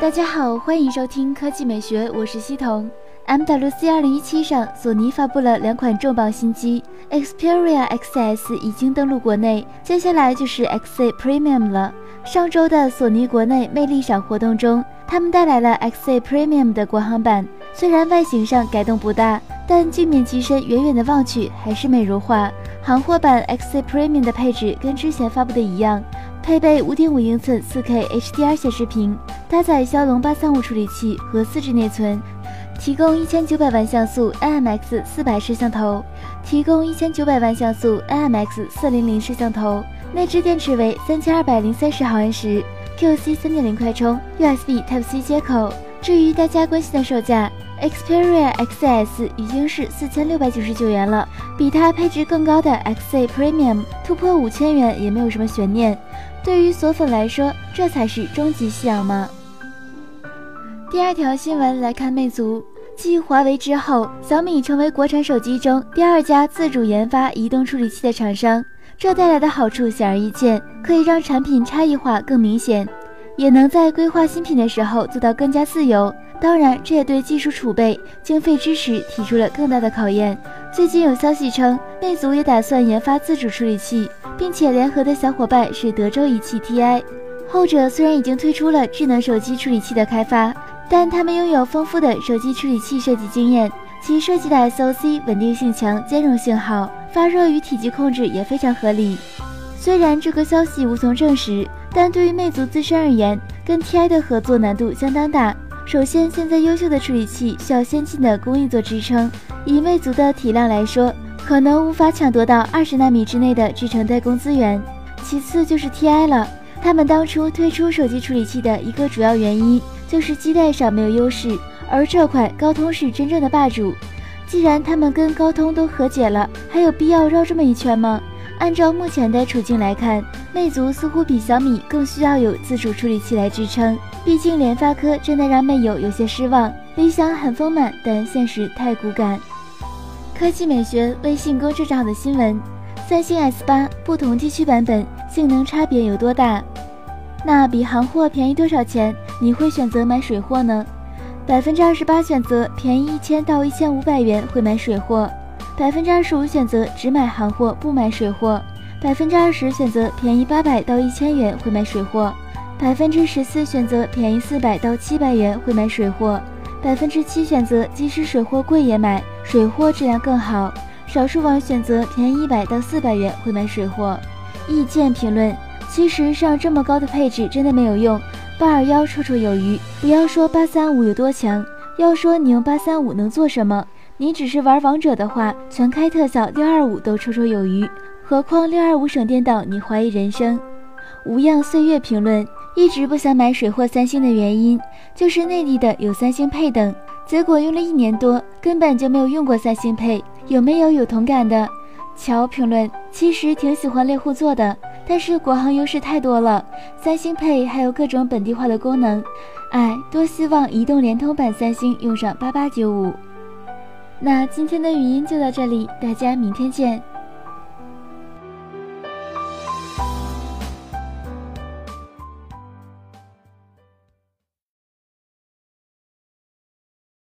大家好，欢迎收听科技美学，我是西彤。MWC 2017上，索尼发布了两款重磅新机，Xperia XS 已经登陆国内，接下来就是 XZ Premium 了。上周的索尼国内魅力赏活动中，他们带来了 XZ Premium 的国行版，虽然外形上改动不大，但镜面机身远远的望去还是美如画。行货版 XZ Premium 的配置跟之前发布的一样，配备5.5英寸 4K HDR 显示屏，搭载骁龙835处理器和 4G 内存，提供1900万像素 IMX 400摄像头，提供1900万像素 IMX 400摄像头。内置电池为三千二百零三十毫安时，QC 三点零快充，USB Type C 接口。至于大家关心的售价，Xperia XS 已经是四千六百九十九元了，比它配置更高的 XZ Premium 突破五千元也没有什么悬念。对于索粉来说，这才是终极信仰吗？第二条新闻来看，魅族继华为之后，小米成为国产手机中第二家自主研发移动处理器的厂商。这带来的好处显而易见，可以让产品差异化更明显，也能在规划新品的时候做到更加自由。当然，这也对技术储备、经费支持提出了更大的考验。最近有消息称，魅族也打算研发自主处理器，并且联合的小伙伴是德州仪器 TI。后者虽然已经推出了智能手机处理器的开发，但他们拥有丰富的手机处理器设计经验，其设计的 SoC 稳定性强，兼容性好。发热与体积控制也非常合理。虽然这个消息无从证实，但对于魅族自身而言，跟 TI 的合作难度相当大。首先，现在优秀的处理器需要先进的工艺做支撑，以魅族的体量来说，可能无法抢夺到二十纳米之内的制程代工资源。其次就是 TI 了，他们当初推出手机处理器的一个主要原因就是基带上没有优势，而这块高通是真正的霸主。既然他们跟高通都和解了，还有必要绕这么一圈吗？按照目前的处境来看，魅族似乎比小米更需要有自主处理器来支撑。毕竟联发科真的让魅友有些失望。理想很丰满，但现实太骨感。科技美学微信公众号的新闻：三星 S 八不同地区版本性能差别有多大？那比行货便宜多少钱？你会选择买水货呢？百分之二十八选择便宜一千到一千五百元会买水货，百分之二十五选择只买行货不买水货，百分之二十选择便宜八百到一千元会买水货，百分之十四选择便宜四百到七百元会买水货，百分之七选择即使水货贵也买，水货质量更好。少数网友选择便宜一百到四百元会买水货。意见评论：其实上这么高的配置真的没有用。八二幺绰绰有余，不要说八三五有多强，要说你用八三五能做什么？你只是玩王者的话，全开特效六二五都绰绰有余，何况六二五省电到你怀疑人生。无恙岁月评论：一直不想买水货三星的原因，就是内地的有三星配等，结果用了一年多，根本就没有用过三星配，有没有有同感的？乔评论：其实挺喜欢猎户座的。但是国行优势太多了，三星配还有各种本地化的功能，哎，多希望移动、联通版三星用上八八九五。那今天的语音就到这里，大家明天见。